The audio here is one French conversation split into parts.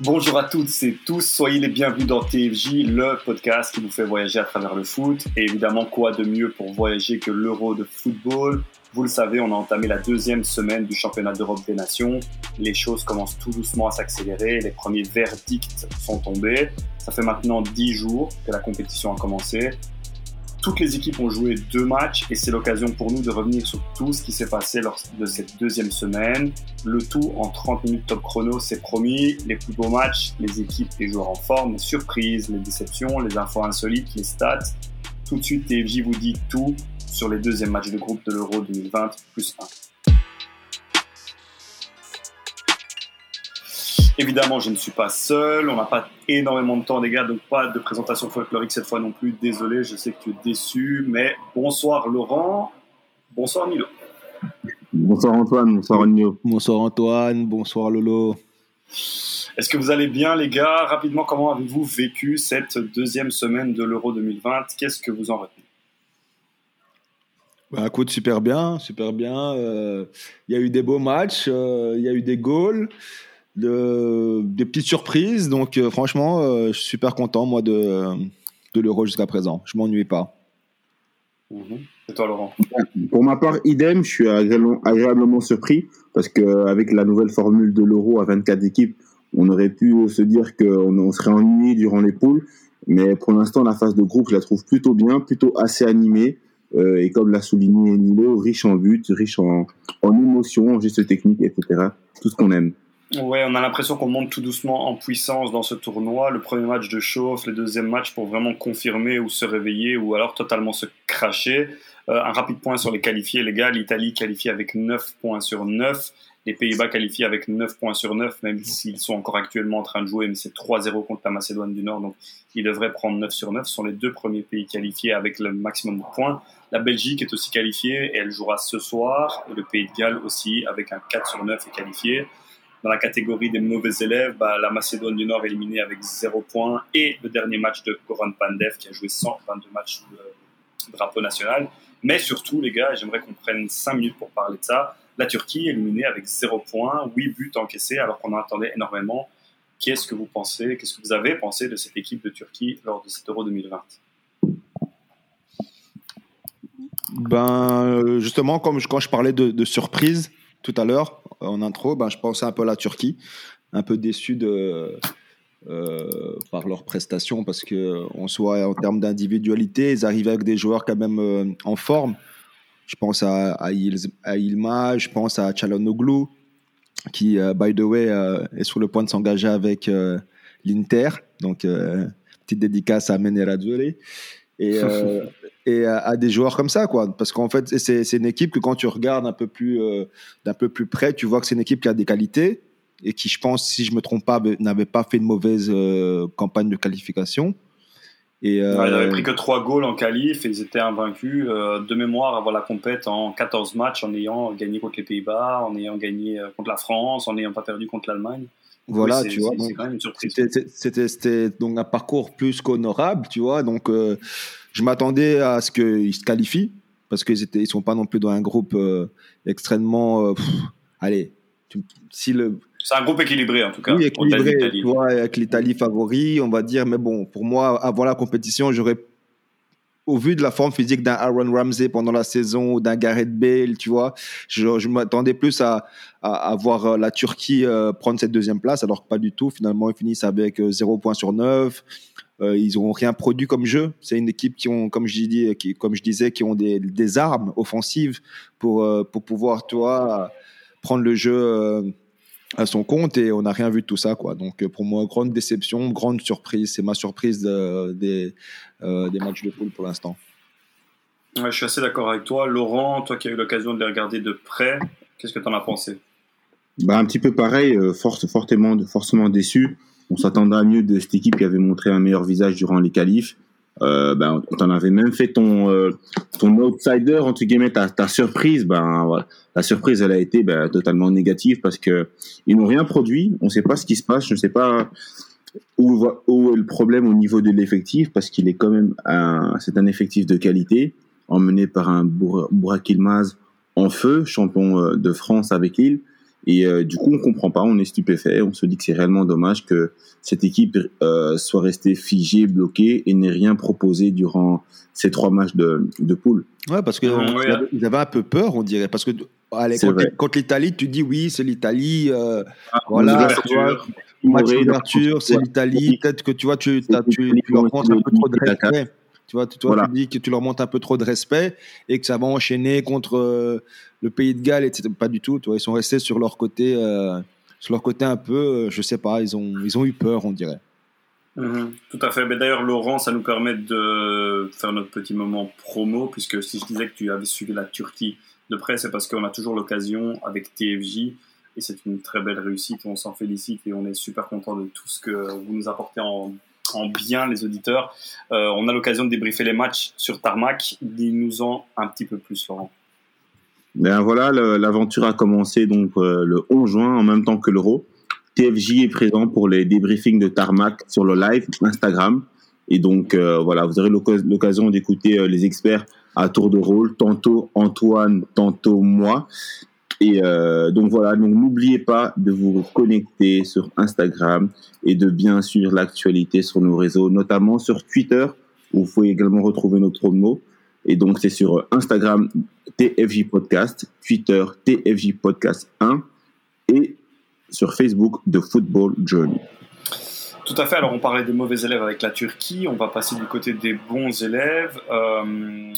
Bonjour à toutes et tous, soyez les bienvenus dans TFJ, le podcast qui vous fait voyager à travers le foot. Et évidemment, quoi de mieux pour voyager que l'Euro de football? Vous le savez, on a entamé la deuxième semaine du championnat d'Europe des Nations. Les choses commencent tout doucement à s'accélérer, les premiers verdicts sont tombés. Ça fait maintenant dix jours que la compétition a commencé. Toutes les équipes ont joué deux matchs et c'est l'occasion pour nous de revenir sur tout ce qui s'est passé lors de cette deuxième semaine. Le tout en 30 minutes top chrono, c'est promis. Les plus beaux matchs, les équipes, les joueurs en forme, les surprises, les déceptions, les infos insolites, les stats. Tout de suite, TFJ vous dit tout sur les deuxièmes matchs de groupe de l'Euro 2020 plus 1. Évidemment, je ne suis pas seul. On n'a pas énormément de temps, les gars, donc pas de présentation folklorique cette fois non plus. Désolé, je sais que tu es déçu, mais bonsoir Laurent. Bonsoir Milo. Bonsoir Antoine, bonsoir Milo. Bonsoir Antoine, bonsoir Lolo. Est-ce que vous allez bien, les gars? Rapidement, comment avez-vous vécu cette deuxième semaine de l'Euro 2020 Qu'est-ce que vous en retenez? Bah, écoute, super bien, super bien. Euh, il y a eu des beaux matchs, euh, il y a eu des goals de, des petites surprises. Donc, euh, franchement, euh, je suis super content, moi, de, de l'Euro jusqu'à présent. Je m'ennuie pas. Mhm. Et toi, Laurent Pour ma part, idem, je suis agréablement surpris parce qu'avec la nouvelle formule de l'Euro à 24 équipes, on aurait pu se dire qu'on serait ennuyé durant les poules. Mais pour l'instant, la phase de groupe, je la trouve plutôt bien, plutôt assez animée. Euh, et comme l'a souligné Nilo, riche en buts, riche en, en émotions, en gestes techniques, etc. Tout ce qu'on aime. Ouais, on a l'impression qu'on monte tout doucement en puissance dans ce tournoi. Le premier match de chauffe, le deuxième match pour vraiment confirmer ou se réveiller ou alors totalement se cracher. Euh, un rapide point sur les qualifiés, les gars. L'Italie qualifiée avec 9 points sur 9. Les Pays-Bas qualifiés avec 9 points sur 9, même s'ils sont encore actuellement en train de jouer, mais c'est 3-0 contre la Macédoine du Nord, donc ils devraient prendre 9 sur 9. Ce sont les deux premiers pays qualifiés avec le maximum de points. La Belgique est aussi qualifiée et elle jouera ce soir. Le Pays de Galles aussi avec un 4 sur 9 est qualifié. Dans la catégorie des mauvais élèves, bah, la Macédoine du Nord éliminée avec 0 points et le dernier match de Goran Pandev qui a joué 122 matchs sous le drapeau national. Mais surtout, les gars, j'aimerais qu'on prenne 5 minutes pour parler de ça. La Turquie éliminée avec 0 points, 8 buts encaissés alors qu'on en attendait énormément. Qu'est-ce que vous pensez, qu'est-ce que vous avez pensé de cette équipe de Turquie lors de cet Euro 2020 Ben, euh, justement, comme quand je parlais de, de surprise tout à l'heure, en intro, ben, je pensais un peu à la Turquie, un peu déçu de, euh, par leurs prestations parce que on soit en termes d'individualité, ils arrivaient avec des joueurs quand même euh, en forme. Je pense à, Ilma, je pense à Chalonoglu, qui, euh, by the way, est sur le point de s'engager avec l'Inter. Donc, petite dédicace à Menerazzoli. Et, et à, des joueurs comme ça, quoi. Parce qu'en fait, c'est une équipe que quand tu regardes un peu plus euh, d'un peu plus près, tu vois que c'est une équipe qui a des qualités et qui, je pense, si je me trompe pas, n'avait pas fait une mauvaise euh, campagne de qualification. Et euh, ils n'avaient pris que 3 goals en qualif et ils étaient invaincus de mémoire avant la compète en 14 matchs en ayant gagné contre les Pays-Bas, en ayant gagné contre la France, en n'ayant pas perdu contre l'Allemagne. Voilà, tu vois. C'était donc un parcours plus qu'honorable, tu vois. Donc, je m'attendais à ce qu'ils se qualifient parce qu'ils étaient, ils sont pas non plus dans un groupe euh, extrêmement. Euh, allez, si le. C'est un groupe équilibré en tout cas. Oui, équilibré, tu vois, avec l'Italie favori, on va dire. Mais bon, pour moi, avant la compétition, j'aurais au vu de la forme physique d'un Aaron Ramsey pendant la saison ou d'un Gareth Bale, tu vois, je, m'attendais plus à, voir euh, la Turquie prendre cette deuxième place, alors que pas du tout. Finalement, ils finissent avec 0 points sur 9. Euh, ils n'ont rien produit comme jeu. C'est une équipe qui ont, comme je, dis, qui, comme je disais, qui ont des, armes offensives pour, euh, pour pouvoir, toi, prendre le jeu euh, à son compte et on n'a rien vu de tout ça. Quoi. Donc pour moi, grande déception, grande surprise. C'est ma surprise des, des matchs de poule pour l'instant. je suis assez d'accord avec toi. Laurent, toi qui as eu l'occasion de les regarder de près, qu'est-ce que tu en as pensé? Bah, Un petit peu pareil, fortement, forcément déçu on s'attendait à mieux de cette équipe qui avait montré un meilleur visage durant les qualifs. Euh, ben, t'en avait même fait ton euh, ton outsider entre guillemets ta, surprise. Ben la surprise elle a été ben, totalement négative parce que ils n'ont rien produit. On ne sait pas ce qui se passe. Je ne sais pas où, est le problème au niveau de l'effectif parce qu'il est quand même c'est un effectif de qualité emmené par un Burak en feu champion euh, de France avec Lille Et euh, du coup, on comprend pas, on est stupéfait, on se dit que c'est réellement dommage que cette équipe euh, soit restée figée, bloquée et n'ait rien proposé durant ces trois matchs de, de poule. Ouais, parce qu'ils avaient, avaient un peu peur, on dirait. Parce que allez, contre, contre l'Italie, tu dis oui, c'est l'Italie. Euh, ah, voilà, match d'ouverture, c'est l'Italie. Peut-être que tu vois, tu, tu, tu leur un peu trop de respect. Tu vois, tu, tu dis que tu leur montres un peu trop de respect et que ça va enchaîner contre euh, le pays de Galles, etc. Pas du tout. Tu vois, ils sont restés sur leur côté, euh, sur leur côté un peu, euh, je sais pas, ils ont, ils ont eu peur, on dirait. Mhm. tout à fait. Mais d'ailleurs, Laurent, ça nous permet de faire notre petit moment promo, puisque si je disais que tu avais suivi la Turquie de près, c'est parce qu'on a toujours l'occasion avec TFJ, et c'est une très belle réussite, on s'en félicite et on est super content de tout ce que vous nous apportez en en bien les auditeurs. Euh, on a l'occasion de débriefer les matchs sur Tarmac. Dis-nous-en un petit peu plus, Laurent. Ben voilà, l'aventure a commencé donc euh, le 11 juin en même temps que l'Euro. TFJ est présent pour les débriefings de Tarmac sur le live Instagram. Et donc euh, voilà, vous aurez l'occasion d'écouter les experts à tour de rôle, tantôt Antoine, tantôt moi. Et euh, donc voilà, donc n'oubliez pas de vous connecter sur Instagram et de bien suivre l'actualité sur nos réseaux, notamment sur Twitter, où vous pouvez également retrouver nos promos. Et donc c'est sur Instagram TFJ Podcast, Twitter TFJ Podcast 1 et sur Facebook The Football Journey. Tout à fait. Alors, on parlait des mauvais élèves avec la Turquie. On va passer du côté des bons élèves. Euh,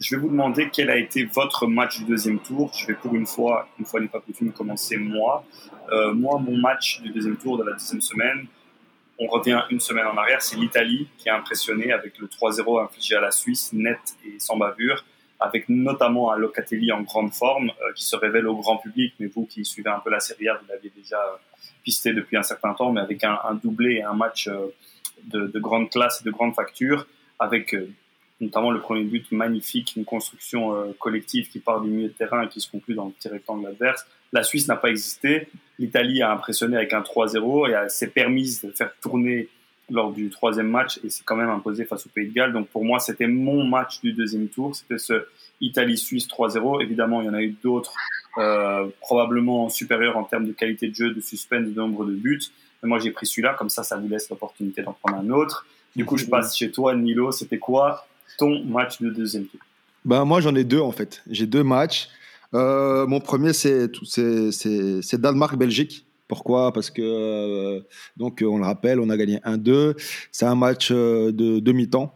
je vais vous demander quel a été votre match du deuxième tour. Je vais pour une fois, une fois n'est pas coutume, commencer moi. Euh, moi, mon match du deuxième tour de la deuxième semaine, on revient une semaine en arrière, c'est l'Italie qui a impressionné avec le 3-0 infligé à la Suisse, net et sans bavure, avec notamment un Locatelli en grande forme, euh, qui se révèle au grand public, mais vous qui suivez un peu la Serie A, vous l'aviez déjà pisté depuis un certain temps, mais avec un, doublé et un match euh, de, de, grande classe et de grande facture, avec notamment le premier but magnifique, une construction euh, collective qui part du milieu de terrain et qui se conclut dans le petit rectangle adverse. La Suisse n'a pas existé. L'Italie a impressionné avec un 3-0 et s'est permise de faire tourner lors du troisième match et s'est quand même imposé face au Pays de Galles. Donc pour moi, c'était mon match du deuxième tour. C'était ce Italie-Suisse 3-0. Évidemment, il y en a eu d'autres, euh, probablement supérieurs en termes de qualité de jeu, de suspense, de nombre de buts. Mais moi, j'ai pris celui-là. Comme ça, ça vous laisse l'opportunité d'en prendre un autre. Du coup, je passe chez toi, Nilo. C'était quoi ton match de deuxième tour ben, Moi, j'en ai deux en fait. J'ai deux matchs. Euh, mon premier, c'est Danemark-Belgique. Pourquoi? Parce que, euh, donc, on le rappelle, on a gagné 1-2. C'est un match euh, de demi-temps.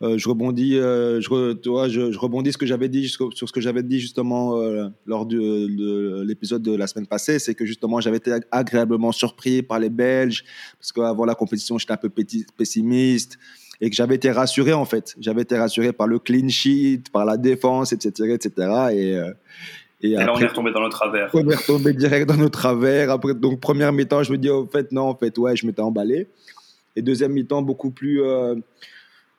je rebondis, je, rebondis ce que j'avais dit sur ce que j'avais dit justement lors de, l'épisode de la semaine passée, c'est que justement j'avais été agréablement surpris par les Belges parce qu'avant la compétition j'étais un peu pessimiste et que j'avais été rassuré en fait. J'avais été rassuré par le clean sheet, par la défense, etc., etc. Et, euh, et, et après, là, on est retombé dans notre travers. On est retombé direct dans notre travers. Après, donc première mi-temps, je me dis en fait non, en fait ouais, je m'étais emballé. Et deuxième mi-temps, beaucoup plus euh,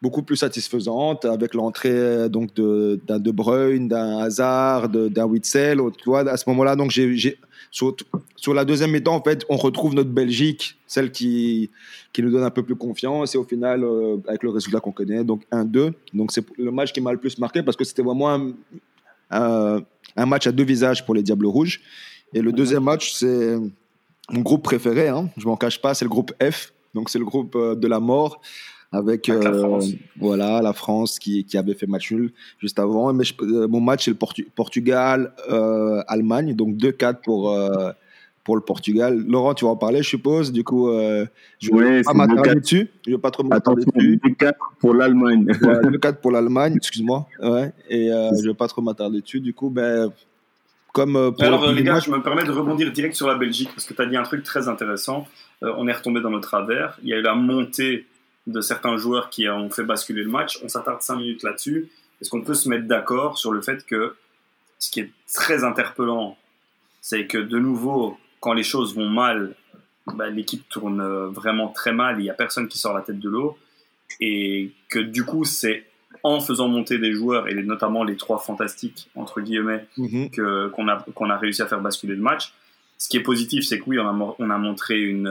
beaucoup plus satisfaisante avec l'entrée donc d'un de, Bruyne, d'un Hazard, d'un Witzel. Tu à ce moment-là, donc j'ai sur, la deuxième mi-temps, en fait, on retrouve notre Belgique, celle qui, qui nous donne un peu plus confiance. Et au final, euh, avec le résultat qu'on connaît, donc 1-2. Donc c'est le match qui m'a le plus marqué parce que c'était vraiment un, un, match à deux visages pour les Diables Rouges. Et le deuxième match, c'est mon groupe préféré, hein, je m'en cache pas, c'est le groupe F. Donc c'est le groupe euh, de la mort avec, la euh, voilà la France qui, qui, avait fait match nul juste avant. Mais euh, mon match c'est le Portugal euh, Allemagne, donc 2-4 pour pour le Portugal. Laurent, tu vas en parler, je suppose. Du coup, je ne vais pas m'attarder dessus. Je vais pas trop m'attarder dessus. 2-4 pour l'Allemagne. 2-4 pour l'Allemagne, excuse-moi. Ouais. Et je je vais pas trop m'attarder dessus. Du coup, ben comme pour Alors, les gars, je me permets de rebondir direct sur la Belgique parce que tu as dit un truc très intéressant. on est retombé dans notre travers. Il y a eu la montée de certains joueurs qui ont fait basculer le match. On s'attarde cinq minutes là-dessus. Est-ce qu'on peut se mettre d'accord sur le fait que ce qui est très interpellant, c'est que de nouveau, quand les choses vont mal, bah, l'équipe tourne vraiment très mal, il n'y a personne qui sort la tête de l'eau, et que du coup, c'est en faisant monter des joueurs, et notamment les trois fantastiques, entre guillemets, que, qu'on, a, a réussi à faire basculer le match. Ce qui est positif, c'est que oui, on a, on a montré une,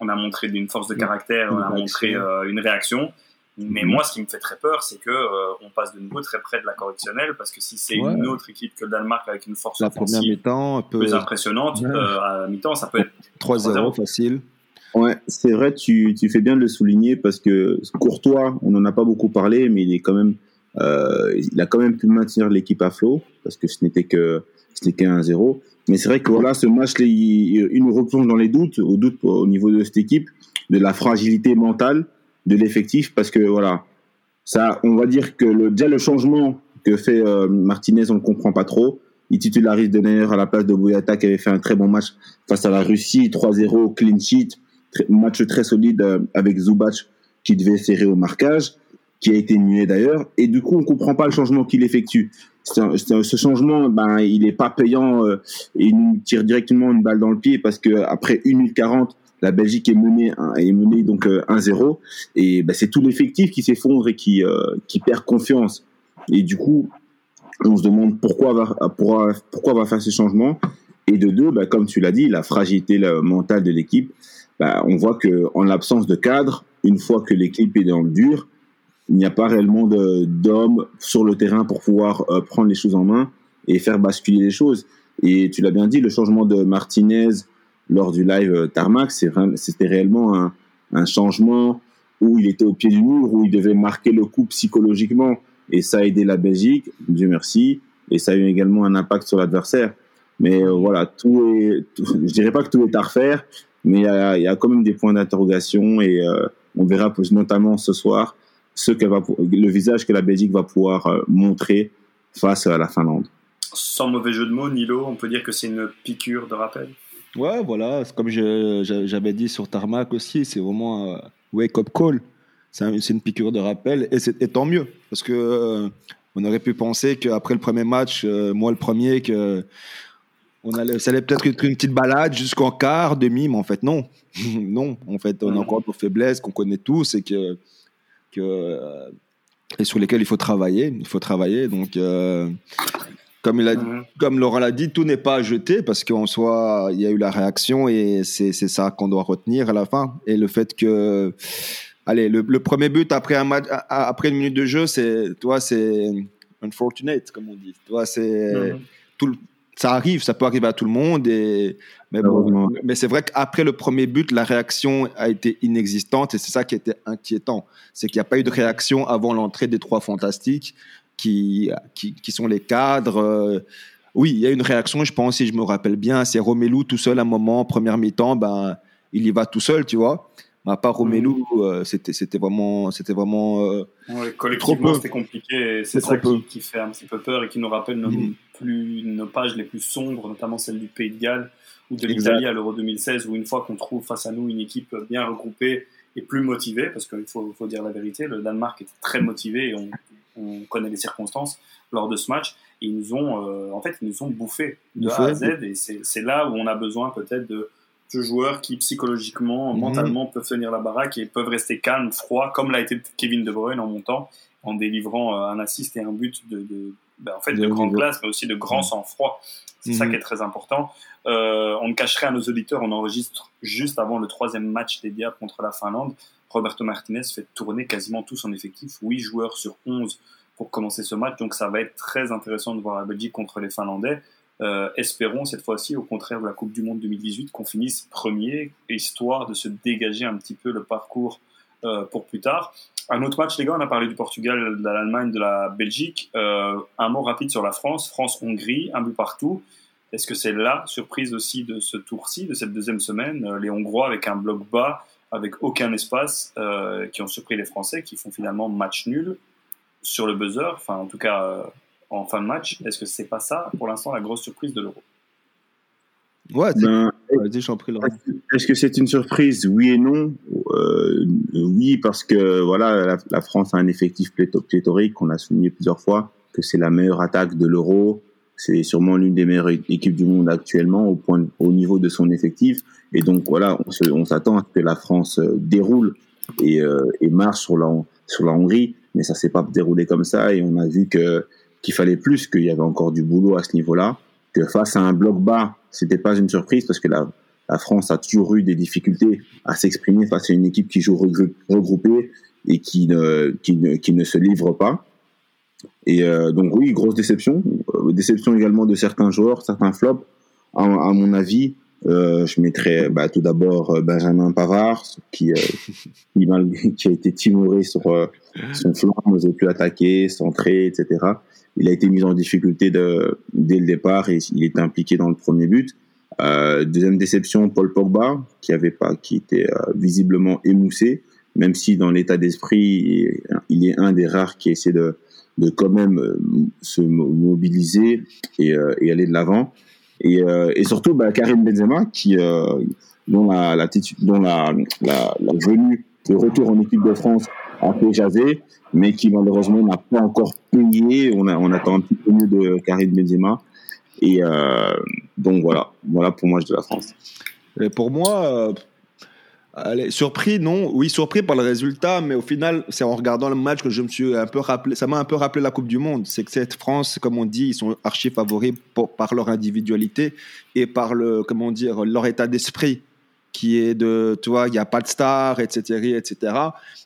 on a montré une force de caractère, on a montré euh, une réaction. Mais moi, ce qui me fait très peur, c'est que euh, on passe de nouveau très près de la correctionnelle, parce que si c'est une autre équipe que le Danemark avec une force la première mi-temps peu... plus impressionnante, euh, à la mi-temps, ça peut être 3-0 facile. Ouais, c'est vrai, tu, tu, fais bien de le souligner parce que Courtois, on n'en a pas beaucoup parlé, mais il est quand même, euh, il a quand même pu maintenir l'équipe à flot parce que ce n'était que ce n'était qu'un 0 Mais c'est vrai que voilà, ce match, il, nous replonge dans les doutes, au doute au niveau de cette équipe, de la fragilité mentale de l'effectif parce que voilà, ça, on va dire que le, déjà le changement que fait euh, Martinez, on ne comprend pas trop. Il titularise Denayer à la place de Bouyata qui avait fait un très bon match face à la Russie, 3-0, clean sheet, match très solide euh, avec Zubac qui devait serrer au marquage, qui a été muet d'ailleurs. Et du coup, on comprend pas le changement qu'il effectue. ce changement, ben, il est pas payant euh, et il nous tire directement une balle dans le pied parce que après 1 minute 40, la Belgique est menée, est menée donc 1-0 euh, et bah, c'est tout l'effectif qui s'effondre et qui, euh, qui perd confiance. Et du coup, on se demande pourquoi va, pourquoi, pourquoi va faire ces changements. Et de deux, bah, comme tu l'as dit, la fragilité mentale de l'équipe. Bah, on voit que en l'absence de cadre, une fois que l'équipe est dans le dur, il n'y a pas réellement d'hommes sur le terrain pour pouvoir euh, prendre les choses en main et faire basculer les choses. Et tu l'as bien dit, le changement de Martinez, lors du live euh, Tarmac, c'était réellement un, un, changement où il était au pied du mur, où il devait marquer le coup psychologiquement. Et ça a aidé la Belgique, Dieu merci. Et ça a eu également un impact sur l'adversaire. Mais euh, voilà, tout est, je dirais pas que tout est à refaire, mais il y a, y a, quand même des points d'interrogation et euh, on verra notamment ce soir ce qu'elle va, le visage que la Belgique va pouvoir montrer face à la Finlande. Sans mauvais jeu de mots, Nilo, on peut dire que c'est une piqûre de rappel. Ouais, voilà, comme j'avais dit sur Tarmac aussi, c'est vraiment un wake-up call. C'est une piqûre de rappel et, et tant mieux parce que euh, on aurait pu penser qu'après le premier match, euh, moi le premier, que on allait, ça allait peut-être être une petite balade jusqu'en quart, demi, mais en fait non, non. En fait, on a encore nos faiblesses qu'on connaît tous et que, que euh, et sur lesquelles il faut travailler. Il faut travailler. Donc comme, il a, mhm. comme Laurent l'a dit, tout n'est pas jeté parce qu'en soi, il y a eu la réaction et c'est ça qu'on doit retenir à la fin. Et le fait que, allez, le, premier but après un match, après une minute de jeu, c'est, toi, c'est unfortunate, comme on dit. Toi, c'est mhm. tout, ça arrive, ça peut arriver à tout le monde. Et, mais, bon, mais c'est vrai qu'après le premier but, la réaction a été inexistante et c'est ça qui était inquiétant. C'est qu'il n'y a pas eu de réaction avant l'entrée des trois fantastiques qui, qui, sont les cadres. Euh, oui, il y a une réaction, je pense, si je me rappelle bien, c'est Romelu tout seul à un moment, première mi-temps, ben, il y va tout seul, tu vois. À part Romelu, mm. euh, c'était, c'était vraiment. C'était vraiment euh, collectivement, c'était compliqué. C'est ça qui, fait un petit peu peur et qui nous rappelle nos, mm. plus, nos pages les plus sombres, notamment celle du Pays de Galles ou de l'Italie à l'Euro 2016, où une fois qu'on trouve face à nous une équipe bien regroupée et plus motivée, parce qu'il faut, faut, dire la vérité, le Danemark était très motivé et on, on connaît les circonstances lors de ce match. ils nous ont, euh, en fait, ils nous ont bouffé de A à Z. Et c'est là où on a besoin peut-être de, de, joueurs qui psychologiquement, mhm. mentalement peuvent tenir la baraque et peuvent rester calmes, froids, comme l'a été Kevin De Bruyne en montant, en délivrant euh, un assist et un but de, de ben, en fait, de, grande classe, mais aussi de grand sang-froid. C'est ça mhm. qui est très important. Euh, on ne cacherait à nos auditeurs, on enregistre juste avant le troisième match des Diables contre la Finlande. Roberto Martinez fait tourner quasiment tout son effectif, 8 joueurs sur 11 pour commencer ce match, donc ça va être très intéressant de voir la Belgique contre les Finlandais. Euh, espérons cette fois-ci, au contraire de la Coupe du Monde 2018, qu'on finisse premier, histoire de se dégager un petit peu le parcours pour plus tard. Un autre match, les gars, on a parlé du Portugal, de l'Allemagne, de la Belgique. Euh, un mot rapide sur la France. France-Hongrie, un but partout. Est-ce que c'est la surprise aussi de ce tour-ci, de cette deuxième semaine Les Hongrois avec un bloc bas avec aucun espace, euh, qui ont surpris les Français, qui font finalement match nul sur le buzzer, enfin en tout cas euh, en fin de match? Est-ce que c'est pas ça pour l'instant la grosse surprise de l'Euro? Ouais, ben, Est-ce que c'est une surprise? Oui et non. Euh, oui, parce que voilà, la, France a un effectif pléthorique qu'on a souligné plusieurs fois, que c'est la meilleure attaque de l'Euro, c'est sûrement l'une des meilleures équipes du monde actuellement au, point, au niveau de son effectif. Et donc voilà, on s'attend à ce que la France euh, déroule et, euh, et, marche sur la, sur la Hongrie, mais ça s'est pas déroulé comme ça. Et on a vu que qu'il fallait plus, qu'il y avait encore du boulot à ce niveau-là. Que face à un bloc bas, c'était pas une surprise parce que la, la France a toujours eu des difficultés à s'exprimer face à une équipe qui joue regroupée, et qui ne, qui ne, qui ne se livre pas. Et euh, donc oui, grosse déception. Euh, déception également de certains joueurs, certains flops. À, à mon avis, euh, je mettrais bah, tout d'abord euh, Benjamin Pavard, qui, qui, qui, a été timoré sur son flanc, n'osait plus attaquer, centrer, etc. Il a été mis en difficulté de, dès le départ et il était impliqué dans le premier but. Euh, deuxième déception, Paul Pogba, qui avait pas, qui était visiblement émoussé, même si dans l'état d'esprit, il est un des rares qui essaie de, de quand même euh, se mobiliser et, euh, et aller de l'avant. Et, euh, et, surtout, bah, Karim Benzema, qui, dont, la, venue, le retour en équipe de France a fait jaser, mais qui malheureusement n'a pas encore payé. On, a, on attend un petit peu mieux de Karim Benzema. Et euh, donc voilà, voilà pour moi de la France. Et pour moi, Allez, surpris, non. Oui, surpris par le résultat, mais au final, c'est en regardant le match que je me suis un peu rappelé. Ça m'a un peu rappelé la Coupe du Monde. C'est que cette France, comme on dit, ils sont archi favoris par leur individualité et par le, comment dire, leur état d'esprit, qui est de, tu vois, il n'y a pas de star, etc., etc.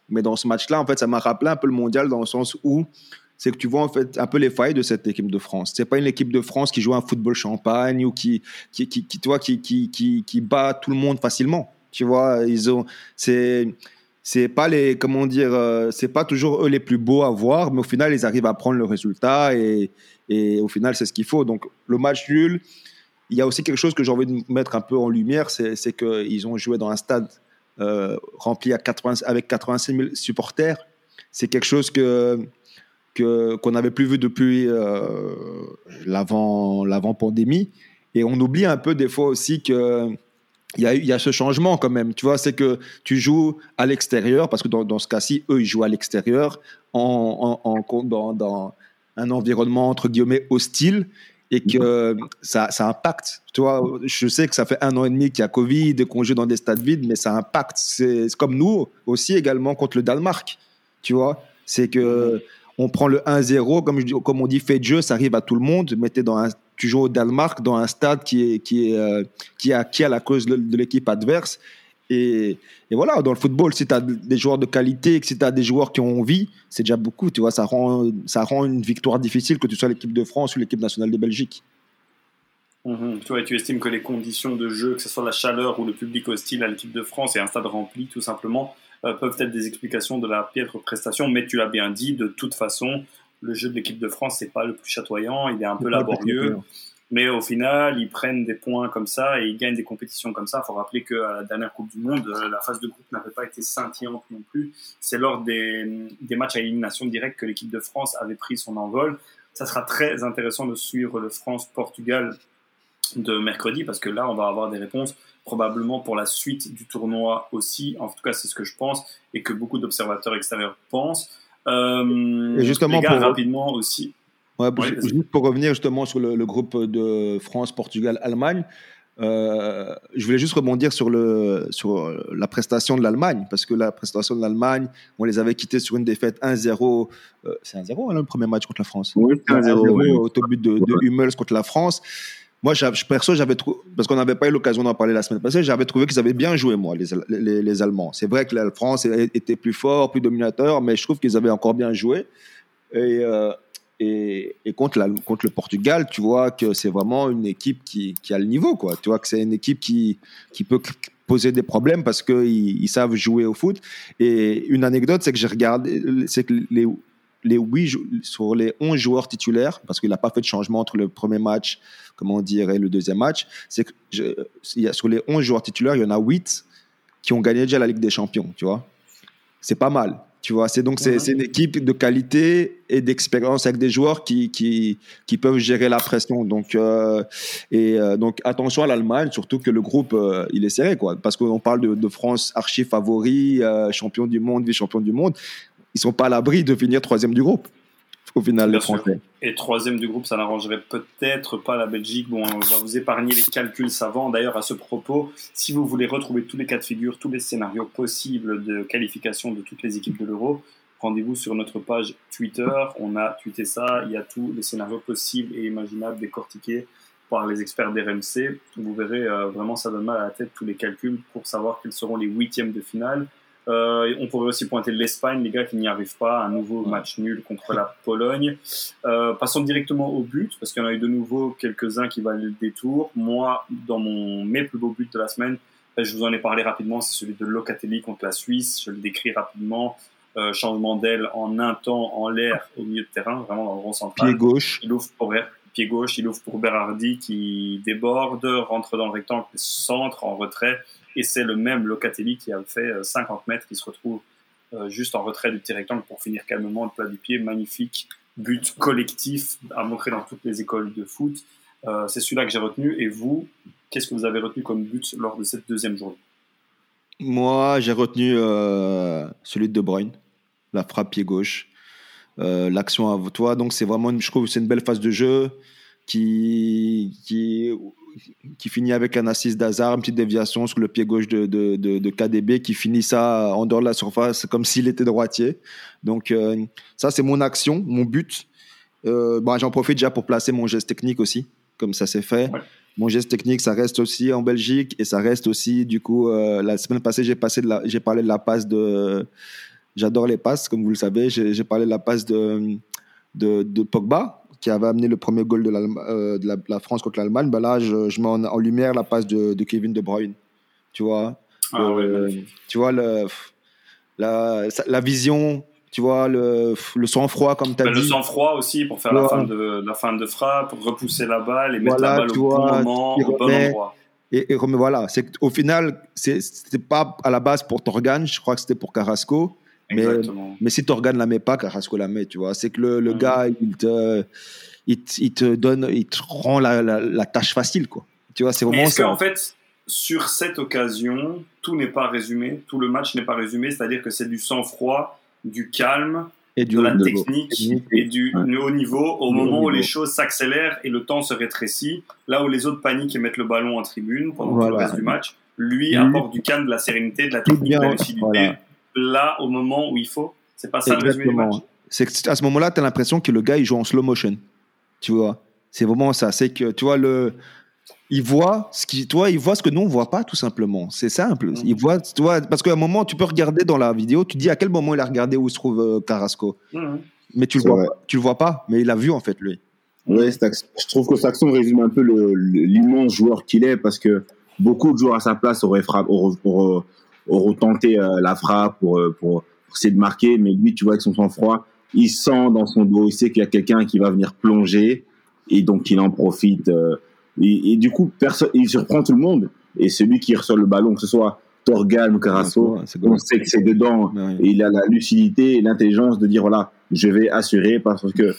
Mais dans ce match-là, en fait, ça m'a rappelé un peu le mondial dans le sens où c'est que tu vois en fait un peu les failles de cette équipe de France. C'est pas une équipe de France qui joue un football champagne ou qui, qui, qui, qui, qui, qui, qui bat tout le monde facilement. Tu vois, ils ont, c'est, c'est pas les, comment dire, euh, c'est pas toujours eux les plus beaux à voir, mais au final, ils arrivent à prendre le résultat et, et au final, c'est ce qu'il faut. Donc, le match nul, il y a aussi quelque chose que j'ai envie de mettre un peu en lumière, c'est, qu'ils ont joué dans un stade euh, rempli à 80, avec 85 000 supporters. C'est quelque chose que, qu'on n'avait plus vu depuis euh, l'avant, l'avant pandémie. Et on oublie un peu des fois aussi que il y, a, ce changement quand même, tu vois, c'est que tu joues à l'extérieur, parce que dans, ce cas-ci, eux, ils jouent à l'extérieur, en, dans, un environnement, entre guillemets, hostile, et que ça, impacte. Tu vois, je sais que ça fait un an et demi qu'il y a Covid, qu'on joue dans des stades vides, mais ça impacte. C'est comme nous aussi également contre le Danemark, tu vois. C'est que on prend le 1-0, comme, on dit, fait de jeu, ça arrive à tout le monde, mais dans un tu joues au Danemark dans un stade qui est, qui est, euh, qui est acquis à la cause de, l'équipe adverse. Et, et, voilà, dans le football, si tu as des joueurs de qualité, que si tu as des joueurs qui ont envie, c'est déjà beaucoup. Tu vois, ça rend, ça rend une victoire difficile que tu sois l'équipe de France ou l'équipe nationale de Belgique. Tu, vois, tu estimes que les conditions de jeu, que ce soit la chaleur ou le public hostile à l'équipe de France et un stade rempli, tout simplement, euh, peuvent être des explications de la piètre prestation. Mais tu l'as bien dit, de toute façon, le jeu de l'équipe de France, c'est pas le plus chatoyant, il est un peu laborieux. Mais au final, ils prennent des points comme ça et ils gagnent des compétitions comme ça. Il faut rappeler qu'à la dernière Coupe du Monde, euh, la phase de groupe n'avait pas été scintillante non plus. C'est lors des, des matchs à élimination directe que l'équipe de France avait pris son envol. Ça sera très intéressant de suivre le France-Portugal de mercredi parce que là, on va avoir des réponses probablement pour la suite du tournoi aussi. En tout cas, c'est ce que je pense et que beaucoup d'observateurs extérieurs pensent. Euh, et justement, pour... rapidement aussi. Ouais, juste pour revenir justement sur le, groupe de France, Portugal, Allemagne, euh, je voulais juste rebondir sur, le, sur la prestation de l'Allemagne, parce que la prestation de l'Allemagne, on les avait quittés sur une défaite 1-0. Euh, c'est 1-0 hein, le premier match contre la France Oui, 1-0. Au but de, de Hummels contre la France. Moi, perso, j'avais trouvé, parce qu'on n'avait pas eu l'occasion d'en parler la semaine passée, j'avais trouvé qu'ils avaient bien joué, moi, les, les, Allemands. C'est vrai que la France était plus fort, plus dominateur, mais je trouve qu'ils avaient encore bien joué. Et, euh, et, et, contre, contre le Portugal, tu vois que c'est vraiment une équipe qui, qui, a le niveau, quoi. Tu vois que c'est une équipe qui, qui peut poser des problèmes parce qu'ils ils savent jouer au foot. Et une anecdote, c'est que j'ai regardé, c'est que les, les 8, sur les 11 joueurs titulaires, parce qu'il n'a pas fait de changement entre le premier match, comment dire, et le deuxième match, c'est que y a, sur les 11 joueurs titulaires, il y en a 8 qui ont gagné déjà la Ligue des Champions, tu vois. C'est pas mal, tu vois. C'est donc c'est une équipe de qualité et d'expérience avec des joueurs qui, qui, qui, peuvent gérer la pression. Donc, euh, et euh, donc attention à l'Allemagne, surtout que le groupe euh, il est serré, quoi. Parce qu'on parle de, de, France archi favori, champion du monde, vice-champion du monde ils sont pas à l'abri de finir troisième du groupe. Au final, les Français. Et troisième du groupe, ça n'arrangerait peut-être pas la Belgique. Bon, on va vous épargner les calculs savants. D'ailleurs, à ce propos, si vous voulez retrouver tous les cas de figure, tous les scénarios possibles de qualification de toutes les équipes de l'Euro, rendez-vous sur notre page Twitter. On a tweeté ça. Il y a tous les scénarios possibles et imaginables décortiqués par les experts d'RMC. Vous verrez, euh, vraiment, ça donne mal à la tête tous les calculs pour savoir quels seront les huitièmes de finale Euh, on pourrait aussi pointer l'Espagne, les gars qui n'y arrivent pas, un nouveau match nul contre la Pologne. Euh, passons directement au but, parce qu'il y en a eu de nouveau quelques-uns qui valent le détour. Moi, dans mon, mes plus beaux buts de la semaine, ben, je vous en ai parlé rapidement, c'est celui de Locatelli contre la Suisse. Je le décris rapidement. Euh, changement d'aile en un temps en l'air au milieu de terrain, vraiment dans le rond central. Pied gauche. Il ouvre pour pied gauche, il ouvre pour Berardi qui déborde, rentre dans le rectangle, centre en retrait et c'est le même Locatelli qui a fait 50 euh, mètres, qui se retrouve euh, juste en retrait du petit rectangle pour finir calmement le plat du pied. Magnifique but collectif à montrer dans toutes les écoles de foot. Euh, c'est celui-là que j'ai retenu. Et vous, qu'est-ce que vous avez retenu comme but lors de cette deuxième journée? Moi, j'ai retenu celui de De Bruyne, la frappe pied gauche, l'action à toi. Donc, c'est vraiment, je trouve, c'est une belle phase de jeu qui, qui qui finit avec un assist d'Hazard, une petite déviation sur le pied gauche de, de, de, KDB, qui finit ça en dehors de la surface comme s'il était droitier. Donc, euh, ça, c'est mon action, mon but. Euh, bon, J'en profite déjà pour placer mon geste technique aussi, comme ça s'est fait. Mon geste technique, ça reste aussi en Belgique et ça reste aussi, du coup, euh, la semaine passée, j'ai parlé de la passe de. J'adore les passes, comme vous le savez. J'ai parlé de la passe de, de, de Pogba, qui avait amené le premier goal de, euh, de la, France contre l'Allemagne, ben là, je, je mets en, lumière la passe de, de, Kevin De Bruyne. Tu vois? Ah, euh, Tu vois le, la, la vision, tu vois le, le sang-froid, comme tu as ben, dit. Le sang-froid aussi pour faire la, fin de, la fin de frappe, pour repousser la balle et mettre la balle au bon moment, au bon endroit. Et, et voilà, au final, c'était pas à la base pour Torgan, je crois que c'était pour Carrasco. Mais, mais, si Torgan la met pas, Carrasco la met, tu vois. C'est que le, le gars, il te, il, te donne, il te rend la, la, tâche facile, quoi. Tu vois, c'est vraiment Est-ce qu'en fait, sur cette occasion, tout n'est pas résumé, tout le match n'est pas résumé, c'est-à-dire que c'est du sang-froid, du calme, et du de la technique et du haut niveau au moment où les choses s'accélèrent et le temps se rétrécit, là où les autres paniquent et mettent le ballon en tribune pendant le reste du match, lui apporte du calme, de la sérénité, de la technique, de la lucidité là au moment où il faut. C'est pas ça le résumé du match. C'est à ce moment-là, tu as l'impression que le gars, il joue en slow motion. Tu vois C'est vraiment ça. C'est que, tu vois, le. Il voit ce qui, toi, il voit ce que nous on voit pas, tout simplement. C'est simple. Mm. Il voit, tu vois, parce qu'à un moment, tu peux regarder dans la vidéo, tu dis à quel moment il a regardé où se trouve euh, Carrasco. Mm. Mais tu le vois, tu le vois pas. Mais il a vu en fait lui. Ouais, je trouve que Saxon résume un peu l'immense joueur qu'il est, parce que beaucoup de joueurs à sa place auraient, frappé, auront tenté euh, la frappe pour, euh, pour, essayer de marquer, mais lui, tu vois, avec son sang-froid, il sent dans son dos, il sait qu'il y a quelqu'un qui va venir plonger, et donc il en profite. Euh, et, du coup, personne, il surprend tout le monde. Et celui qui reçoit le ballon, que ce soit Torgan ou Carasso, on sait que c'est dedans. Et il a la lucidité et l'intelligence de dire voilà, je vais assurer parce que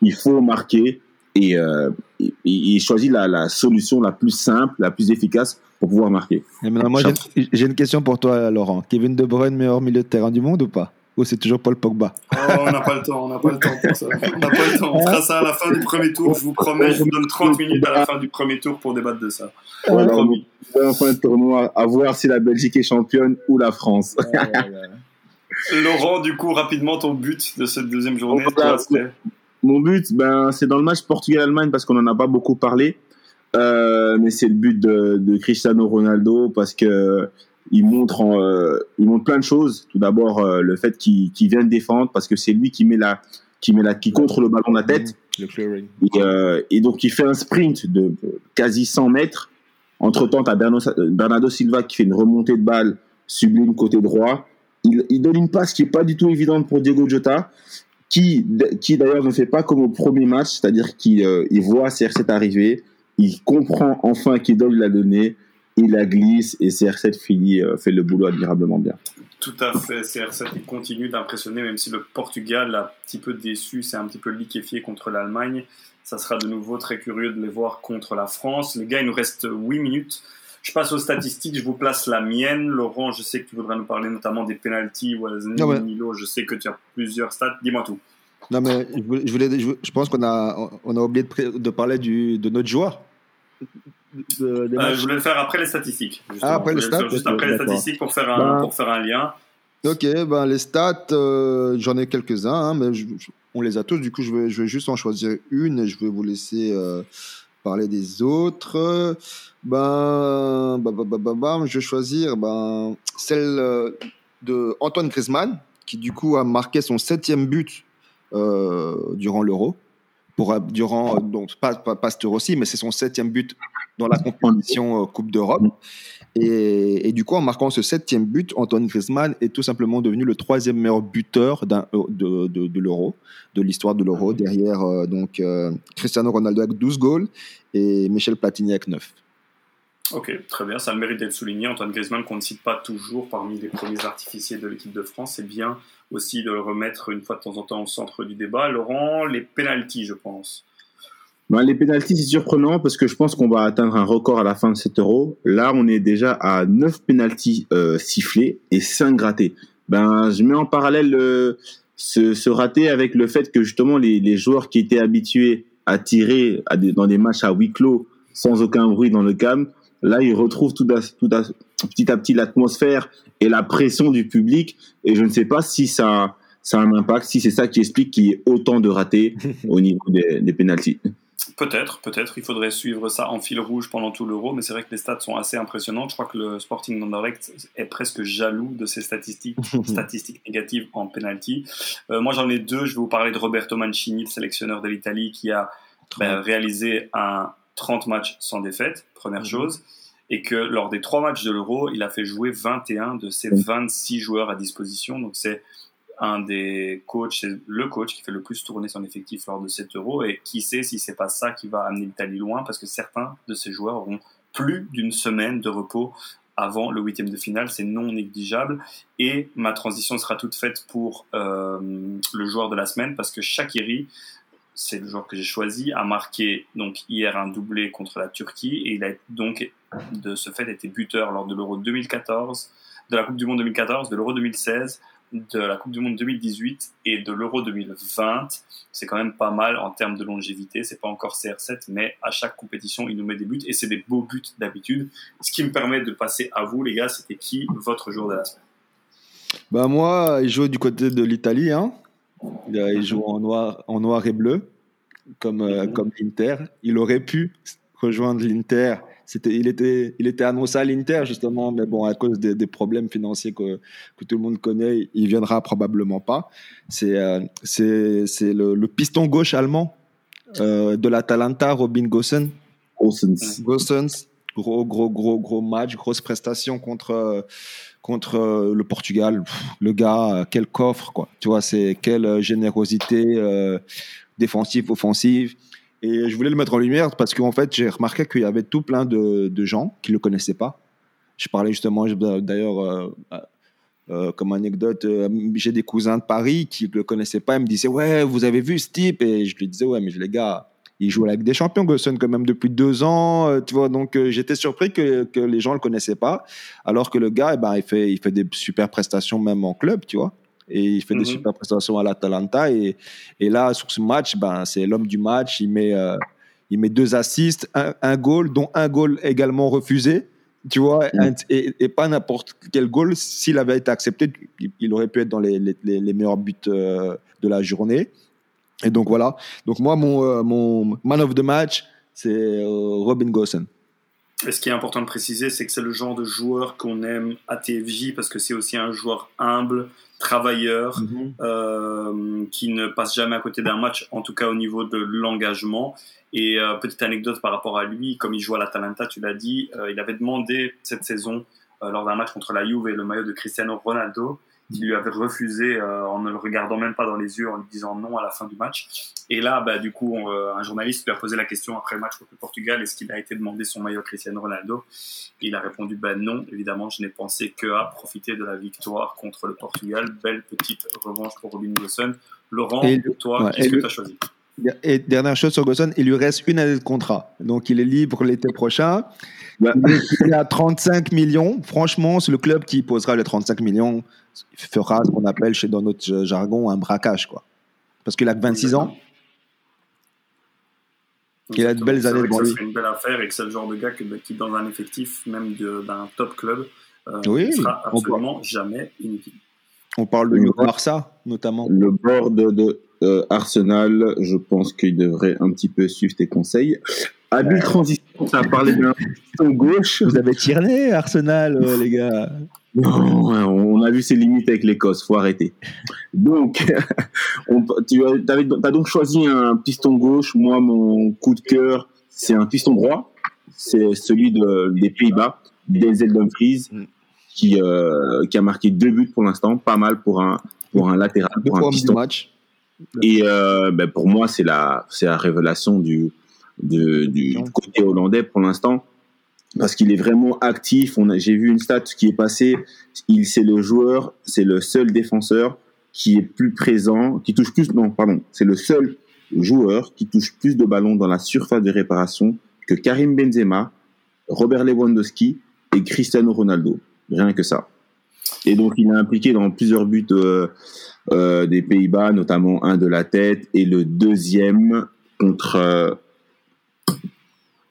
il faut marquer. Et, il choisit la, la, solution la plus simple, la plus efficace pour pouvoir marquer. moi, j'ai une question pour toi, Laurent. Kevin De Bruyne, meilleur milieu de terrain du monde ou pas? Ou c'est toujours Paul Pogba? Oh, On n'a pas le temps, on n'a pas le temps pour ça. On n'a pas le temps. On fera ça à la fin du premier tour. Je vous promets, je vous donne 30 minutes à la fin du premier tour pour débattre de ça. Voilà, promis. On fin de tournoi, à voir si la Belgique est championne ou la France. Laurent, du coup, rapidement, ton but de cette deuxième journée, mon but, ben, c'est dans le match Portugal-Allemagne parce qu'on n'en a pas beaucoup parlé. Euh, mais c'est le but de, Cristiano Ronaldo parce que il montre, euh, il montre plein de choses. Tout d'abord, euh, le fait qu'il vient de défendre parce que c'est lui qui met la, qui met la, qui contre le ballon de la tête. Et, et, donc, il fait un sprint de quasi 100 mètres. Entre temps, tu as Bernardo Silva qui fait une remontée de balle sublime côté droit. Il, il donne une passe qui est pas du tout évidente pour Diego Jota qui, qui d'ailleurs ne fait pas comme au premier match, c'est-à-dire qu'il il voit CR7 arriver, il comprend enfin qui doit la donner, il la glisse et CR7 finit, euh, fait le boulot admirablement bien. Tout à fait, CR7 continue d'impressionner, même si le Portugal a un petit peu déçu, c'est un petit peu liquéfié contre l'Allemagne. Ça sera de nouveau très curieux de les voir contre la France. Les gars, il nous reste 8 minutes. Je passe aux statistiques, je vous place la mienne. Laurent, je sais que tu voudras nous parler notamment des penalties. Ah Milo, je sais que tu as plusieurs stats. Dis-moi tout. Non, mais je, voulais, je, pense qu'on a, on a oublié de, de parler du, de notre joueur. Euh, je voulais le faire après les statistiques. Ah, après les stats Juste après les statistiques pour faire un, ben, pour faire un lien. Ok, ben les stats, euh, j'en ai quelques-uns, hein, mais on les a tous. Du coup, je vais, je vais juste en choisir une et je vais vous laisser euh, parler des autres. Ben, je vais choisir ben, celle de Antoine Griezmann, qui du coup a marqué son septième but durant l'Euro pour, durant, donc pas, pas, pas aussi, mais c'est son septième but dans la compétition euh, Coupe d'Europe. Et, du coup, en marquant ce septième but, Antoine Griezmann est tout simplement devenu le troisième meilleur buteur euh, de, l'Euro, de l'histoire de l'Euro, derrière euh, donc Cristiano Ronaldo avec 12 goals et Michel Platini avec 9. Ok, très bien, ça mérite d'être souligné. Antoine Griezmann, qu'on ne cite pas toujours parmi les premiers artificiers de l'équipe de France, c'est bien aussi de le remettre une fois de temps en temps au centre du débat. Laurent, les pénalties, je pense. Ben, les pénalties, c'est surprenant parce que je pense qu'on va atteindre un record à la fin de cet euro. Là, on est déjà à 9 pénalties euh, sifflés et 5 ratés. Ben, je mets en parallèle euh, ce, raté avec le fait que justement les, joueurs qui étaient habitués à tirer dans des matchs à huis clos sans aucun bruit dans le cam, là, ils retrouvent tout, à, tout à, petit à petit l'atmosphère et la pression du public. Et je ne sais pas si ça, ça a un impact, si c'est ça qui explique qu'il y ait autant de ratés au niveau des, des pénalties. Peut-être, peut-être. Il faudrait suivre ça en fil rouge pendant tout l'euro, mais c'est vrai que les stats sont assez impressionnantes. Je crois que le Sporting Anderlecht est presque jaloux de ses statistiques, statistiques négatives en penalty. Euh, moi, j'en ai deux. Je vais vous parler de Roberto Mancini, le sélectionneur de l'Italie, qui a ben, réalisé un 30 matchs sans défaite, première mhm. chose, et que lors des trois matchs de l'Euro, il a fait jouer 21 de ses 26 joueurs à disposition. Donc c'est un des coachs, c'est le coach qui fait le plus tourner son effectif lors de cet Euro, et qui sait si c'est pas ça qui va amener l'Italie loin, parce que certains de ces joueurs auront plus d'une semaine de repos avant le huitième de finale, c'est non négligeable. Et ma transition sera toute faite pour euh, le joueur de la semaine, parce que Shakiri c'est le joueur que j'ai choisi, a marqué donc hier un doublé contre la Turquie et il a donc de ce fait été buteur lors de l'Euro 2014, de la Coupe du Monde 2014, de l'Euro 2016, de la Coupe du Monde 2018 et de l'Euro 2020. C'est quand même pas mal en termes de longévité. C'est pas encore CR7, mais à chaque compétition, il nous met des buts et c'est des beaux buts d'habitude. Ce qui me permet de passer à vous, les gars. C'était qui votre joueur de la semaine? Bah moi, il joue du côté de l'Italie. Hein. Il joue en noir, en noir et bleu, comme, euh, mhm. comme l'Inter. Il aurait pu rejoindre l'Inter. C'était, il, était, il était annoncé à l'Inter, justement, mais bon, à cause des, problèmes financiers que, que, tout le monde connaît, il viendra probablement pas. C'est, euh, c'est, c'est le, piston gauche allemand euh, de l'Atalanta, Robin Gossen. Gossens. Gros, gros, gros, gros match, grosse prestation contre contre euh, le Portugal. le gars, euh, quel coffre, quoi. Tu vois, c'est quelle euh, générosité défensive, offensive. Et je voulais le mettre en lumière parce qu'en fait, j'ai remarqué qu'il y avait tout plein de, gens qui ne le connaissaient pas. Je parlais justement, d'ailleurs, comme anecdote, j'ai des cousins de Paris qui ne le connaissaient pas. Ils me disaient, ouais, vous avez vu ce type? Et je lui disais, ouais, mais les gars, il joue avec des champions, Gosson, quand même, depuis deux ans. Euh, tu vois, donc euh, j'étais surpris que, que, les gens ne le connaissaient pas. Alors que le gars, eh ben, il, fait, il fait des super prestations même en club, tu vois. Et il fait des mhm. super prestations à l'Atalanta. Et, et là, sur ce match, ben, c'est l'homme du match. Il met, euh, il met deux assists, un, un goal, dont un goal également refusé tu vois, mhm. et, pas n'importe quel goal. S'il avait été accepté, il, aurait pu être dans les, les, les meilleurs buts de la journée. Et donc voilà. Donc moi, mon, euh, mon man of the match, c'est euh, Robin Gossen. Et ce qui est important de préciser, c'est que c'est le genre de joueur qu'on aime à TFJ parce que c'est aussi un joueur humble, travailleur, mhm. euh, qui ne passe jamais à côté d'un match, en tout cas au niveau de l'engagement. Et petite anecdote par rapport à lui, comme il joue à l'Atalanta, tu l'as dit, il avait demandé cette saison, lors d'un match contre la Juve, le maillot de Cristiano Ronaldo qui lui avait refusé euh, en ne le regardant même pas dans les yeux, en lui disant non à la fin du match. Et là, bah, du coup, euh, un journaliste lui a posé la question après le match contre le Portugal est-ce qu'il a été demandé son maillot Cristiano Ronaldo? Il a répondu ben non, évidemment, je n'ai pensé que à profiter de la victoire contre le Portugal. Belle petite revanche pour Robin Gosson. Laurent, et toi, qu'est-ce que tu as choisi? Et dernière chose sur Gosson, il lui reste une année de contrat. Donc il est libre l'été prochain. Il a 35 millions. Franchement, c'est le club qui posera les 35 millions fera ce qu'on appelle chez dans notre jargon un braquage quoi. Parce qu'il a que 26 ans. Il a de belles années devant lui. C'est une belle affaire et que c'est le genre de gars qui, dans un effectif même d'un top club, euh, oui, sera absolument jamais inutile. On parle de Barça notamment. Le board de, euh, Arsenal, je pense qu'il devrait un petit peu suivre tes conseils. Habile transition, ça a parlé d'un gauche. Vous avez tiré Arsenal, euh, les gars. Non, on a vu ses limites avec l'Écosse, faut arrêter. Donc, tu as, donc choisi un piston gauche. Moi, mon coup de cœur, c'est un piston droit. C'est celui des Pays-Bas, Denzel Dumfries, qui, euh, qui a marqué deux buts pour l'instant, pas mal pour un, pour un latéral, pour un piston. Match. Et euh, ben pour moi, c'est la, c'est la révélation du, du côté hollandais pour l'instant parce qu'il est vraiment actif. On j'ai vu une stat qui est passée. Il, c'est le joueur, c'est le seul défenseur qui est plus présent, qui touche plus. Non, pardon, c'est le seul joueur qui touche plus de ballons dans la surface de réparation que Karim Benzema, Robert Lewandowski et Cristiano Ronaldo. Rien que ça. Et donc, il est impliqué dans plusieurs buts euh, euh, des Pays-Bas, notamment un de la tête et le deuxième contre.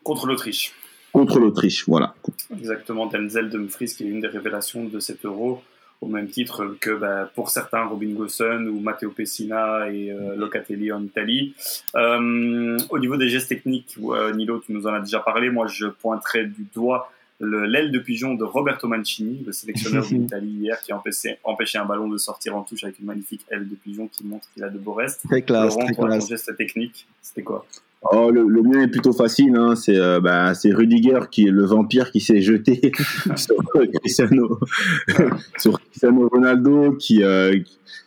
Contre l'Autriche contre l'Autriche. Voilà. Exactement, Denzel Dumfries qui est une des révélations de cet euro, au même titre que bah, pour certains Robin Gosson ou Matteo Pessina et euh, Locatelli en Italie. Euh, au niveau des gestes techniques, euh, Nilo, tu nous en as déjà parlé. Moi, je pointerai du doigt l'aile de pigeon de Roberto Mancini, le sélectionneur d'Italie hier, qui a empêché, empêché, un ballon de sortir en touche avec une magnifique aile de pigeon qui montre qu'il a de beaux restes. Très classe, très classe. geste technique, c'était quoi? Oh, le, le, mien est plutôt facile. Hein. C'est euh, bah, Rudiger qui est le vampire qui s'est jeté sur Cristiano, sur Cristiano Ronaldo qui, euh,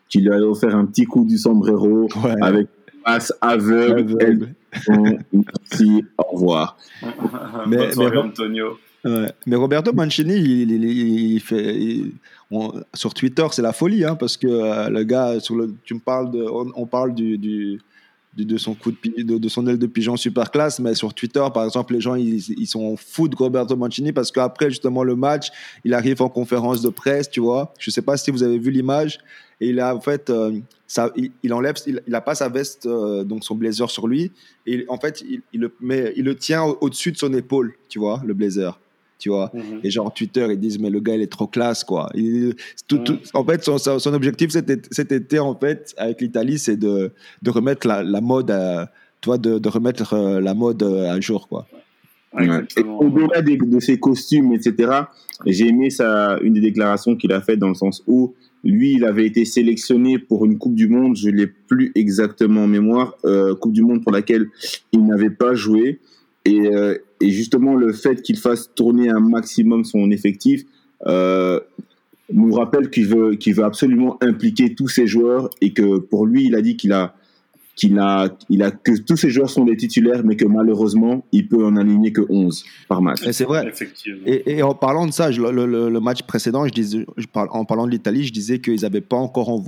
qui lui a offert un petit coup du sombrero avec une passe aveugle. Merci, au revoir. mais, mais, Antonio. Mais Roberto Mancini, il, il, fait, sur Twitter, c'est la folie, hein, parce que euh, le gars, sur le, tu me parles de, on, parle du, du de son coup de, de, son aile de pigeon super classe, mais sur Twitter, par exemple, les gens ils, ils sont fous de Roberto Mancini parce qu'après justement le match, il arrive en conférence de presse, tu vois. Je sais pas si vous avez vu l'image. Et il a en fait euh, ça, il, enlève, il, il, a pas sa veste euh, donc son blazer sur lui. Et en fait il, il le met, il le tient au-dessus de son épaule, tu vois, le blazer tu vois. Mhm. Et genre, Twitter, ils disent, mais le gars, il est trop classe, quoi. tout, mhm. en fait, son, son, objectif cet été, en fait, avec l'Italie, c'est de, de remettre la, la mode, à, toi, de, de remettre euh, la mode euh, à jour, quoi. Au-delà de, de, ses costumes, etc., j'ai aimé sa, une des déclarations qu'il a faites dans le sens où lui, il avait été sélectionné pour une Coupe du Monde, je l'ai plus exactement en mémoire, euh, Coupe du Monde pour laquelle il n'avait pas joué. Et, euh, et justement, le fait qu'il fasse tourner un maximum son effectif euh, nous rappelle qu'il veut, qu'il veut absolument impliquer tous ses joueurs et que pour lui, il a dit qu'il a, qu'il a, il a, que tous ses joueurs sont des titulaires, mais que malheureusement, il peut en aligner que 11 par match. c'est vrai. Et, et, en parlant de ça, le, le, match précédent, je disais, je parle, en parlant de l'Italie, je disais qu'ils n'avaient pas encore,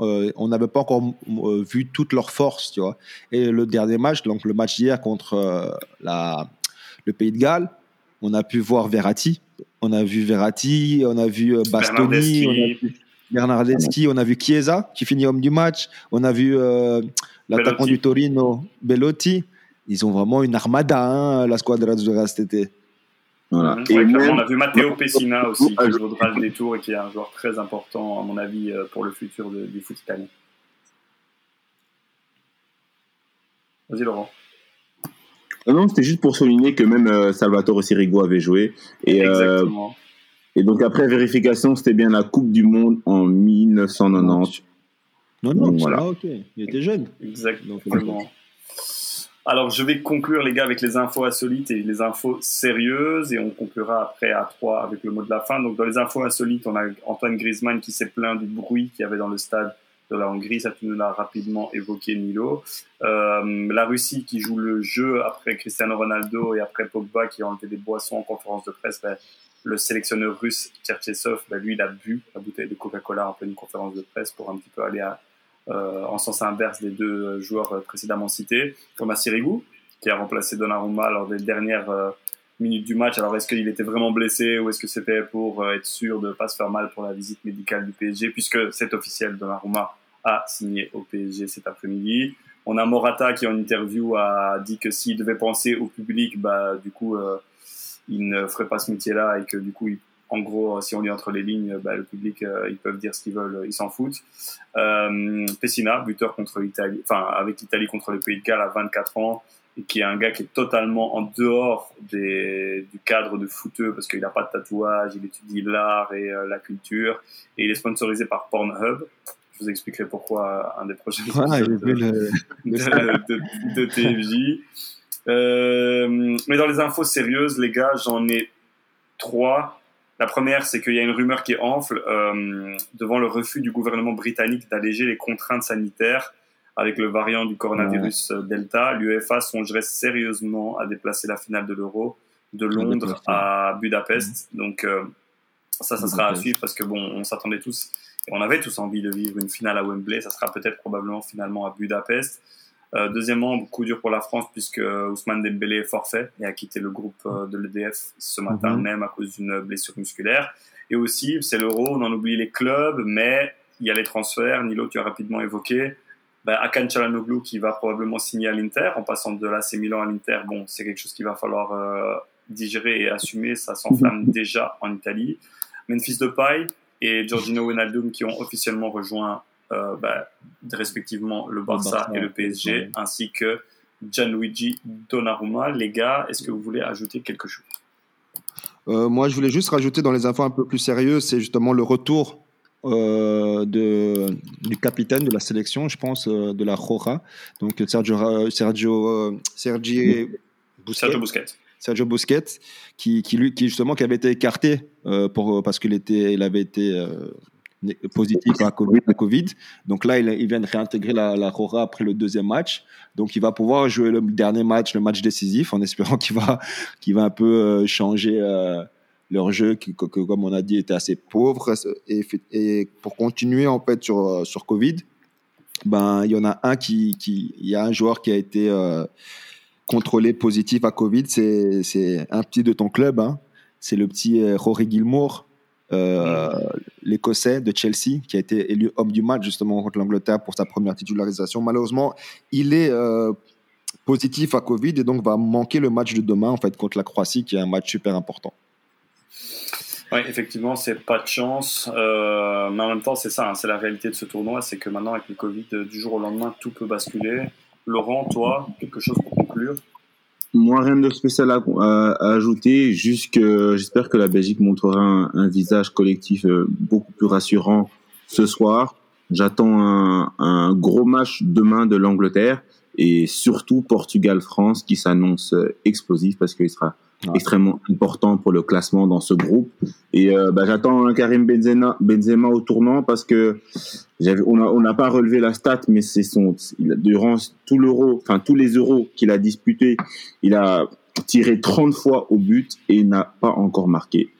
euh, on n'avait pas encore euh, vu toute leur force, tu vois. Et le dernier match, donc le match d'hier contre euh, la, le Pays de Galles, on a pu voir Verratti. On a vu Verratti, on a vu Bastoni, on a vu Bernardeschi, on a vu Chiesa qui finit homme du match, on a vu l'attaquant du Torino, Bellotti, ils ont vraiment une armada, hein, la squadra de cet été. Voilà. Et on a vu Matteo Pessina aussi, qui vaudra le détour et qui est un joueur très important, à mon avis, euh, pour le futur du foot italien. Vas-y, Laurent. Non, c'était juste pour souligner que même euh, Salvatore Sirigo avait joué. Et, euh, Exactement. Et donc, après vérification, c'était bien la Coupe du Monde en 1990. Non, non, voilà. ok. Il était jeune. Exactement. Alors, je vais conclure, les gars, avec les infos insolites et les infos sérieuses, et on conclura après à trois avec le mot de la fin. Donc, dans les infos insolites, on a Antoine Griezmann qui s'est plaint du bruit qu'il y avait dans le stade de la Hongrie, ça tu nous l'as rapidement évoqué, Nilo. Euh, la Russie qui joue le jeu après Cristiano Ronaldo et après Pogba qui ont enlevé des boissons en conférence de presse. Ben, le sélectionneur russe Tcherchesov, ben, lui, il a bu la bouteille de Coca-Cola en pleine conférence de presse pour un petit peu aller à, euh, en sens inverse des deux joueurs précédemment cités. Thomas Sirigu, qui a remplacé Donnarumma lors des dernières euh, minutes du match. Alors, est-ce qu'il était vraiment blessé ou est-ce que c'était pour euh, être sûr de ne pas se faire mal pour la visite médicale du PSG, puisque c'est officiel, Donnarumma a signé au PSG cet après-midi. On a Morata qui, en interview, a dit que s'il devait penser au public, bah, du coup, il ne ferait pas ce métier-là et que, du coup, il en gros, si on lit entre les lignes, bah, le public, euh, ils peuvent dire ce qu'ils veulent, ils s'en foutent. Euh, Pessina, buteur contre l'Italie, enfin avec l'Italie contre le Pays de Galles à 24 ans, et qui est un gars qui est totalement en dehors des, du cadre de footeux parce qu'il n'a pas de tatouage, il étudie l'art et euh, la culture et il est sponsorisé par Pornhub. Je vous expliquerai pourquoi un des prochains épisodes de, de, de, TFJ. Euh, mais dans les infos sérieuses, les gars, j'en ai trois. La première, c'est qu'il y a une rumeur qui enfle euh, devant le refus du gouvernement britannique d'alléger les contraintes sanitaires avec le variant du coronavirus euh, Delta, l'UEFA songerait sérieusement à déplacer la finale de l'Euro de Londres à Budapest. Mhm. Donc euh, ça, ça sera à suivre parce que bon, on s'attendait tous, et on avait tous envie de vivre une finale à Wembley. Ça sera peut-être probablement finalement à Budapest. Euh, deuxièmement, coup dur pour la France puisque Ousmane Dembélé est forfait et a quitté le groupe euh, de l'EDF ce matin mhm. même à cause d'une blessure musculaire. Et aussi, c'est l'Euro, on en oublie les clubs, mais il y a les transferts. Nilo, tu as rapidement évoqué ben, Akan Çalhanoğlu qui va probablement signer à l'Inter en passant de l'AC Milan à l'Inter. Bon, c'est quelque chose qu'il va falloir euh, digérer et assumer. Ça s'enflamme mhm. déjà en Italie. Memphis Depay et Giorgino Wijnaldum qui ont officiellement rejoint euh, ben, respectivement le Barça, et le PSG, ainsi que Gianluigi Donnarumma. Les gars, est-ce que vous voulez ajouter quelque chose? Euh, Moi, je voulais juste rajouter dans les infos un peu plus sérieuses, c'est justement le retour euh, de, du capitaine de la sélection, je pense, euh, de la Roja, donc Sergio, Sergio, euh, Sergio Busquets. Sergio Busquets. Sergio Busquets, qui, qui, lui, qui justement qui avait été écarté pour, parce qu'il était, il avait été positif à COVID. Donc là, il, il, vient réintégrer la, la Roja après le deuxième match. Donc il va pouvoir jouer le dernier match, le match décisif, en espérant qu'il va, va un peu changer leur jeu qui, comme on a dit, était assez pauvre. Et, pour continuer en fait sur, sur Covid, ben, il y en a un qui, qui, il y a un joueur qui a été euh, contrôlé positif à Covid. C'est, un petit de ton club. Hein. C'est le petit euh, Rory Gilmour, euh, l'Écossais de Chelsea, qui a été élu homme du match justement contre l'Angleterre pour sa première titularisation. Malheureusement, il est positif à Covid et donc va manquer le match de demain en fait contre la Croatie, qui est un match super important. Oui, effectivement, c'est pas de chance. Euh, mais en même temps, c'est ça, hein, c'est la réalité de ce tournoi, c'est que maintenant, avec le Covid, euh, du jour au lendemain, tout peut basculer. Laurent, toi, quelque chose pour conclure? Moi, rien de spécial à, ajouter, juste que j'espère que la Belgique montrera un, visage collectif euh, beaucoup plus rassurant ce soir. J'attends un, un, gros match demain de l'Angleterre et surtout Portugal-France qui s'annonce explosif parce qu'il sera extrêmement important pour le classement dans ce groupe. Et euh, bah, j'attends un Karim Benzema, au tournant parce que on n'a pas relevé la stat, mais c'est son durant tout l'euro, enfin tous les euros qu'il a disputé, il a tiré 30 fois au but et n'a pas encore marqué.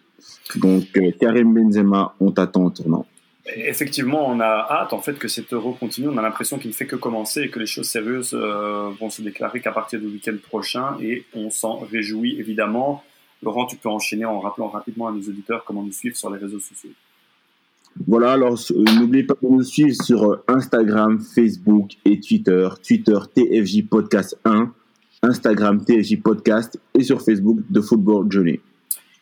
Donc euh, Karim Benzema, on t'attend au tournant. Effectivement, on a hâte en fait que cet euro continue. On a l'impression qu'il ne fait que commencer et que les choses sérieuses euh, vont se déclarer qu'à partir du week-end prochain et on s'en réjouit évidemment. Laurent, tu peux enchaîner en rappelant rapidement à nos auditeurs comment nous suivre sur les réseaux sociaux. Voilà, alors euh, n'oubliez pas de nous suivre sur euh, Instagram, Facebook et Twitter. Twitter TFJ Podcast 1, Instagram TFJ Podcast et sur Facebook The Football Journey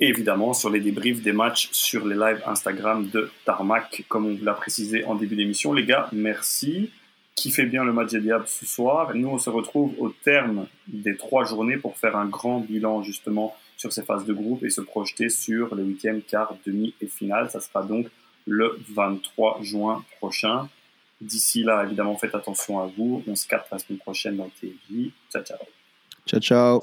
et évidemment sur les débriefs des matchs sur les lives Instagram de Tarmac, comme on vous l'a précisé en début d'émission. Les gars, merci. Kiffez bien le match des Diables ce soir? Nous, on se retrouve au terme des trois journées pour faire un grand bilan justement sur ces phases de groupe et se projeter sur le huitième, quart, demi et finale. Ça sera donc le 23 juin prochain. D'ici là, évidemment, faites attention à vous. On se capte la semaine prochaine dans TV. Ciao, ciao. Ciao, ciao.